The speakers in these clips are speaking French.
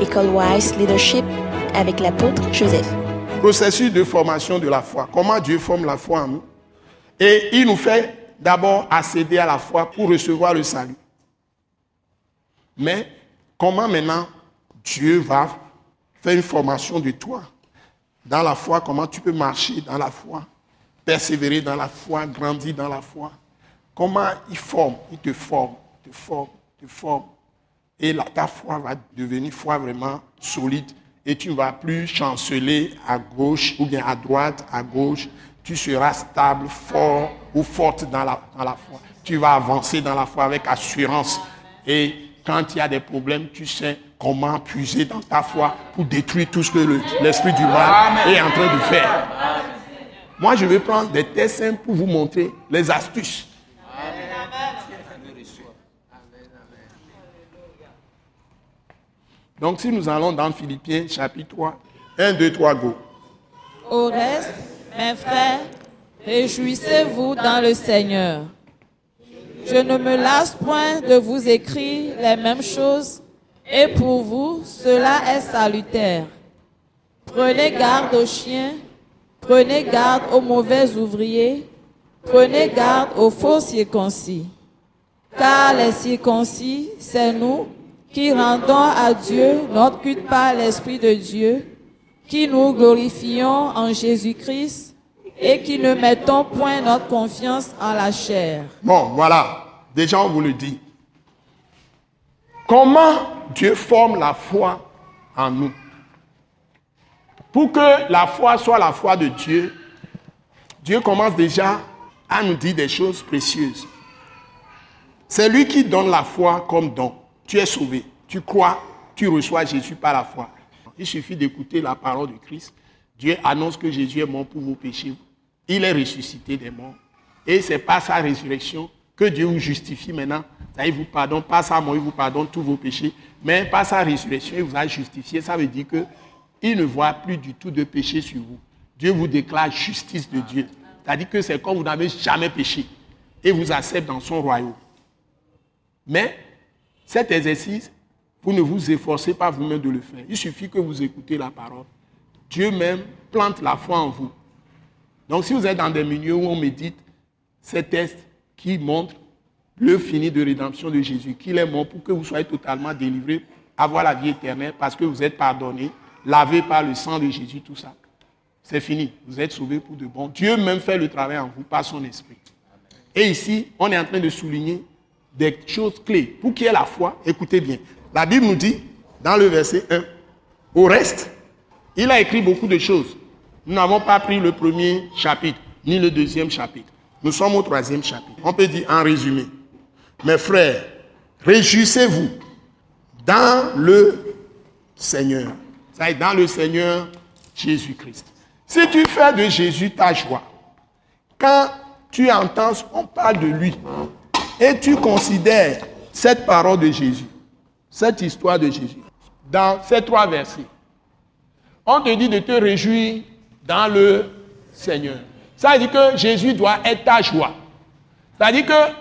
École Wise Leadership avec l'apôtre Joseph. Processus de formation de la foi. Comment Dieu forme la foi en nous? Et il nous fait d'abord accéder à la foi pour recevoir le salut. Mais comment maintenant Dieu va faire une formation de toi? Dans la foi, comment tu peux marcher dans la foi, persévérer dans la foi, grandir dans la foi? Comment il forme, il te forme, te forme, te forme. Et là, ta foi va devenir foi vraiment solide. Et tu ne vas plus chanceler à gauche ou bien à droite, à gauche. Tu seras stable, fort ou forte dans la, dans la foi. Tu vas avancer dans la foi avec assurance. Et quand il y a des problèmes, tu sais comment puiser dans ta foi pour détruire tout ce que l'esprit du mal est en train de faire. Moi, je vais prendre des tests simples pour vous montrer les astuces. Donc, si nous allons dans Philippiens chapitre 3, 1, 2, 3, go. Au reste, mes frères, réjouissez-vous dans le Seigneur. Je ne me lasse point de vous écrire les mêmes choses, et pour vous, cela est salutaire. Prenez garde aux chiens, prenez garde aux mauvais ouvriers, prenez garde aux faux circoncis. Car les circoncis, c'est nous qui rendons à Dieu notre culte par l'Esprit de Dieu, qui nous glorifions en Jésus-Christ et qui ne mettons point notre confiance en la chair. Bon, voilà. Déjà, on vous le dit. Comment Dieu forme la foi en nous? Pour que la foi soit la foi de Dieu, Dieu commence déjà à nous dire des choses précieuses. C'est lui qui donne la foi comme don. Tu es sauvé. Tu crois, tu reçois Jésus par la foi. Il suffit d'écouter la parole de Christ. Dieu annonce que Jésus est mort pour vos péchés. Il est ressuscité des morts. Et c'est par sa résurrection que Dieu vous justifie maintenant. Il vous pardonne, par sa mort, il vous pardonne tous vos péchés. Mais par sa résurrection, il vous a justifié. Ça veut dire qu'il ne voit plus du tout de péché sur vous. Dieu vous déclare justice de Dieu. C'est-à-dire que c'est comme vous n'avez jamais péché. Et vous accepte dans son royaume. Mais cet exercice, vous ne vous efforcez pas vous-même de le faire. Il suffit que vous écoutez la parole. Dieu même plante la foi en vous. Donc si vous êtes dans des milieux où on médite ces tests qui montrent le fini de rédemption de Jésus, qu'il est mort pour que vous soyez totalement délivrés, avoir la vie éternelle parce que vous êtes pardonnés, lavés par le sang de Jésus, tout ça. C'est fini. Vous êtes sauvés pour de bon. Dieu même fait le travail en vous par son esprit. Et ici, on est en train de souligner des choses clés. Pour qu'il y la foi, écoutez bien. La Bible nous dit, dans le verset 1, au reste, il a écrit beaucoup de choses. Nous n'avons pas pris le premier chapitre, ni le deuxième chapitre. Nous sommes au troisième chapitre. On peut dire en résumé, mes frères, réjouissez-vous dans le Seigneur. Ça est dans le Seigneur Jésus-Christ. Si tu fais de Jésus ta joie, quand tu entends, on parle de lui, et tu considères cette parole de Jésus, cette histoire de Jésus, dans ces trois versets, on te dit de te réjouir dans le Seigneur. Ça veut dire que Jésus doit être ta joie. Ça veut dire que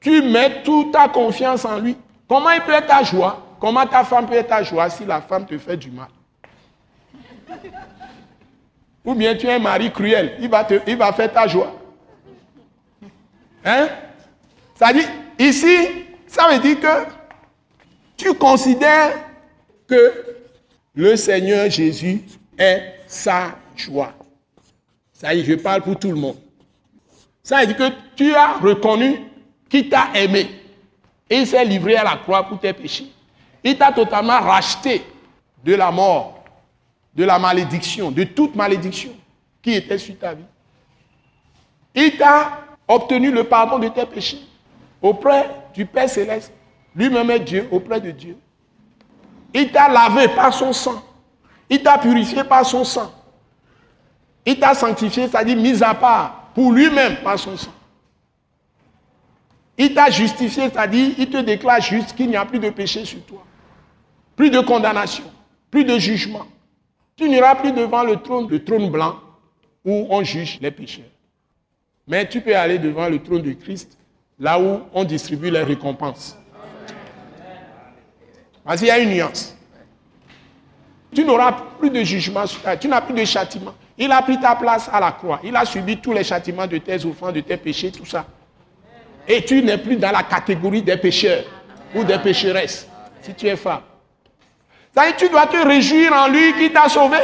tu mets toute ta confiance en lui. Comment il peut être ta joie? Comment ta femme peut être ta joie si la femme te fait du mal? Ou bien tu es un mari cruel, il va, te, faire ta joie. Hein? Ça dit, ici, ça veut dire que tu considères que le Seigneur Jésus est sa joie. Ça y je parle pour tout le monde. Ça veut dire que tu as reconnu qu'il t'a aimé et il s'est livré à la croix pour tes péchés. Il t'a totalement racheté de la mort, de la malédiction, de toute malédiction qui était sur ta vie. Il t'a obtenu le pardon de tes péchés auprès du Père céleste. Lui-même est Dieu auprès de Dieu. Il t'a lavé par son sang. Il t'a purifié par son sang. Il t'a sanctifié, c'est-à-dire mis à part pour lui-même par son sang. Il t'a justifié, c'est-à-dire il te déclare juste qu'il n'y a plus de péché sur toi. Plus de condamnation, plus de jugement. Tu n'iras plus devant le trône, le trône blanc, où on juge les pécheurs. Mais tu peux aller devant le trône de Christ, là où on distribue les récompenses. Parce qu'il y a une nuance. tu n'auras plus de jugement Tu n'as plus de châtiment. Il a pris ta place à la croix. Il a subi tous les châtiments de tes offranses, de tes péchés, tout ça. Et tu n'es plus dans la catégorie des pécheurs ou des pécheresses, si tu es femme. tu dois te réjouir en lui qui t'a sauvé.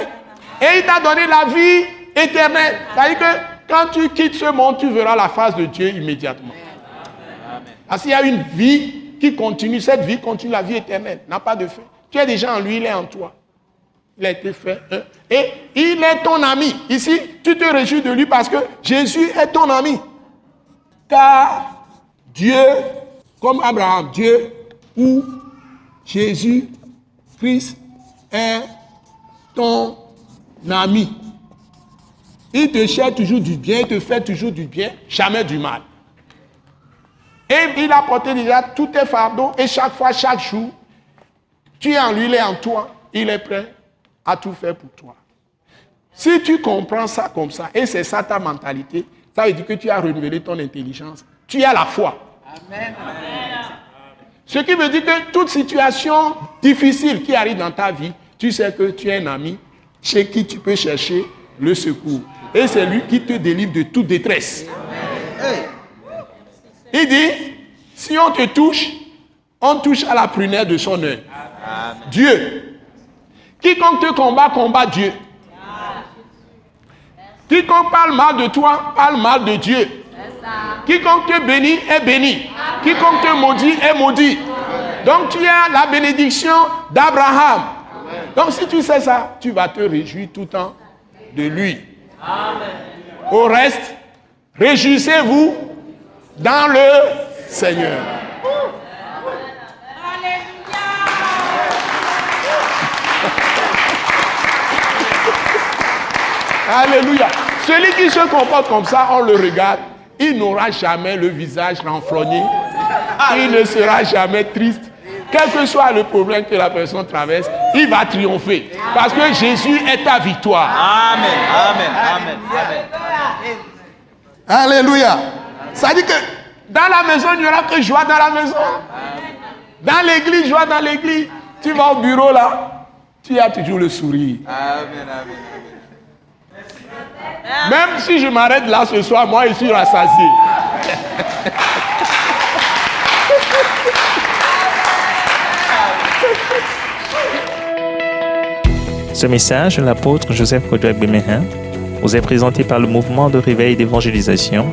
Et il t'a donné la vie éternelle. C'est-à-dire que quand tu quittes ce monde, tu verras la face de Dieu immédiatement. Parce qu'il y a une vie qui continue. Cette vie continue, la vie éternelle. N'a pas de fin. Tu es déjà en lui, il est en toi. Il a été fait. Et il est ton ami. Ici, tu te réjouis de lui parce que Jésus est ton ami. Car Dieu, comme Abraham, Dieu ou Jésus, Christ est ton ami. Il te cherche toujours du bien, il te fait toujours du bien, jamais du mal. Et il a porté déjà tous tes fardeaux et chaque fois, chaque jour, tu es en lui, il est en toi, il est prêt à tout faire pour toi. Si tu comprends ça comme ça, et c'est ça ta mentalité, ça veut dire que tu as renouvelé ton intelligence. Tu as la foi. Amen. Ce qui veut dire que toute situation difficile qui arrive dans ta vie, tu sais que tu es un ami chez qui tu peux chercher le secours. Et c'est lui qui te délivre de toute détresse. Il dit, si on te touche, on touche à la prunelle de son œil. Dieu. Quiconque te combat, combat Dieu. Quiconque parle mal de toi, parle mal de Dieu. Quiconque te bénit est béni. Quiconque te maudit est maudit. Donc tu as la bénédiction d'Abraham. Donc si tu sais ça, tu vas te réjouir tout le temps de lui. Au reste, réjouissez-vous dans le Seigneur. Alléluia. Celui qui se comporte comme ça, on le regarde, il n'aura jamais le visage renfrogné. Il ne sera jamais triste. Quel que soit le problème que la personne traverse, il va triompher. Parce que Jésus est ta victoire. Amen. Amen. Amen. Alléluia. Ça dit que dans la maison, il n'y aura que joie dans la maison. Dans l'église, joie dans l'église. Tu vas au bureau là, tu as toujours le sourire. Amen. Amen. Même si je m'arrête là ce soir, moi je suis rassasié. Ce message de l'apôtre Joseph Kodouak Bemehin vous est présenté par le mouvement de réveil d'évangélisation,